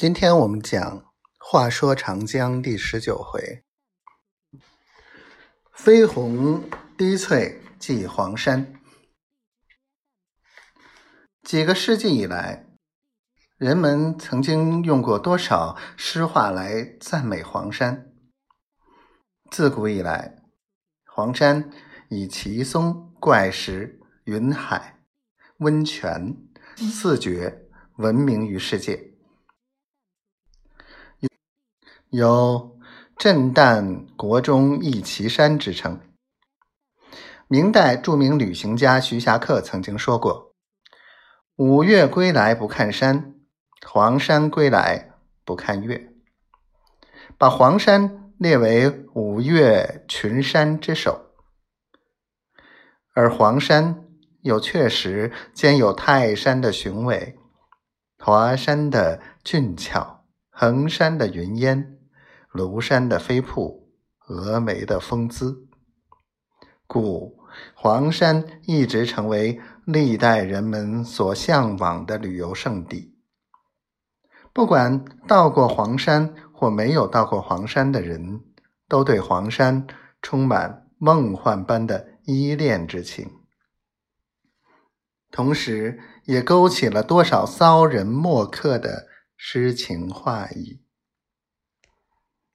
今天我们讲《话说长江》第十九回：“飞鸿滴翠祭黄山。”几个世纪以来，人们曾经用过多少诗话来赞美黄山？自古以来，黄山以奇松、怪石、云海、温泉四绝闻名于世界。有“震旦国中一奇山”之称。明代著名旅行家徐霞客曾经说过：“五岳归来不看山，黄山归来不看岳。”把黄山列为五岳群山之首。而黄山又确实兼有泰山的雄伟、华山的俊俏、衡山的云烟。庐山的飞瀑，峨眉的风姿，故黄山一直成为历代人们所向往的旅游胜地。不管到过黄山或没有到过黄山的人，都对黄山充满梦幻般的依恋之情，同时也勾起了多少骚人墨客的诗情画意。